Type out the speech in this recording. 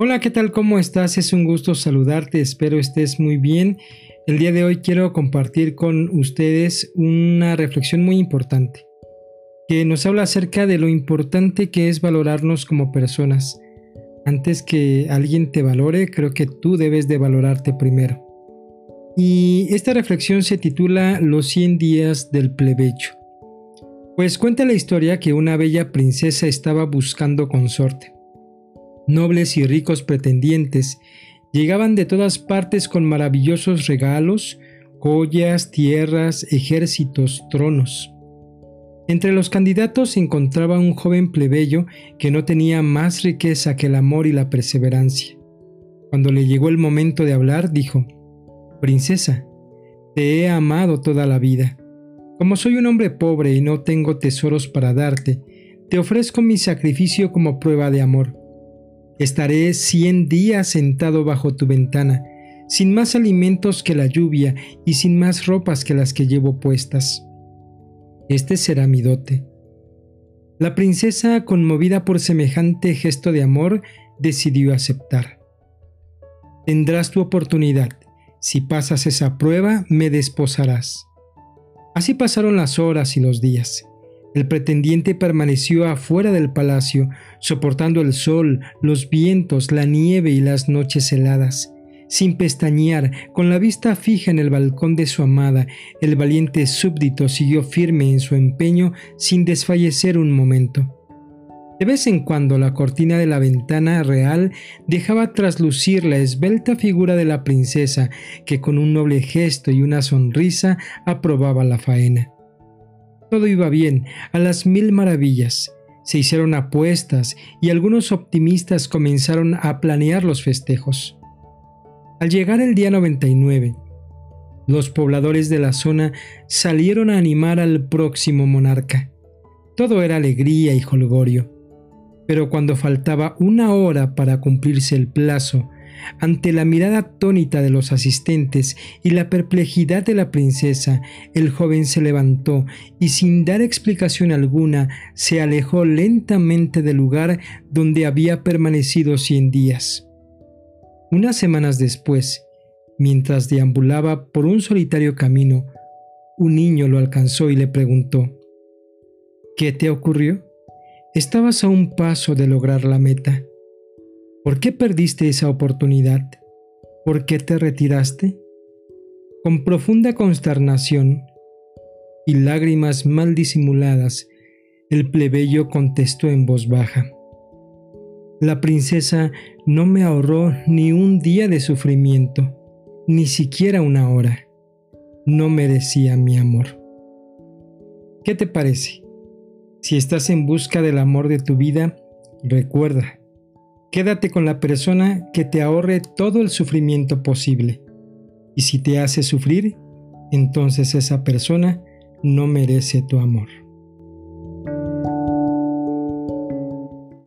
Hola, ¿qué tal? ¿Cómo estás? Es un gusto saludarte, espero estés muy bien. El día de hoy quiero compartir con ustedes una reflexión muy importante, que nos habla acerca de lo importante que es valorarnos como personas. Antes que alguien te valore, creo que tú debes de valorarte primero. Y esta reflexión se titula Los 100 días del plebeyo. Pues cuenta la historia que una bella princesa estaba buscando consorte Nobles y ricos pretendientes llegaban de todas partes con maravillosos regalos, joyas, tierras, ejércitos, tronos. Entre los candidatos se encontraba un joven plebeyo que no tenía más riqueza que el amor y la perseverancia. Cuando le llegó el momento de hablar, dijo, Princesa, te he amado toda la vida. Como soy un hombre pobre y no tengo tesoros para darte, te ofrezco mi sacrificio como prueba de amor. Estaré cien días sentado bajo tu ventana, sin más alimentos que la lluvia y sin más ropas que las que llevo puestas. Este será mi dote. La princesa, conmovida por semejante gesto de amor, decidió aceptar. Tendrás tu oportunidad. Si pasas esa prueba, me desposarás. Así pasaron las horas y los días. El pretendiente permaneció afuera del palacio, soportando el sol, los vientos, la nieve y las noches heladas. Sin pestañear, con la vista fija en el balcón de su amada, el valiente súbdito siguió firme en su empeño sin desfallecer un momento. De vez en cuando la cortina de la ventana real dejaba traslucir la esbelta figura de la princesa, que con un noble gesto y una sonrisa aprobaba la faena. Todo iba bien, a las mil maravillas. Se hicieron apuestas y algunos optimistas comenzaron a planear los festejos. Al llegar el día 99, los pobladores de la zona salieron a animar al próximo monarca. Todo era alegría y jolgorio. Pero cuando faltaba una hora para cumplirse el plazo ante la mirada atónita de los asistentes y la perplejidad de la princesa, el joven se levantó y sin dar explicación alguna se alejó lentamente del lugar donde había permanecido cien días. Unas semanas después, mientras deambulaba por un solitario camino, un niño lo alcanzó y le preguntó, ¿Qué te ocurrió? Estabas a un paso de lograr la meta. ¿Por qué perdiste esa oportunidad? ¿Por qué te retiraste? Con profunda consternación y lágrimas mal disimuladas, el plebeyo contestó en voz baja. La princesa no me ahorró ni un día de sufrimiento, ni siquiera una hora. No merecía mi amor. ¿Qué te parece? Si estás en busca del amor de tu vida, recuerda, Quédate con la persona que te ahorre todo el sufrimiento posible. Y si te hace sufrir, entonces esa persona no merece tu amor.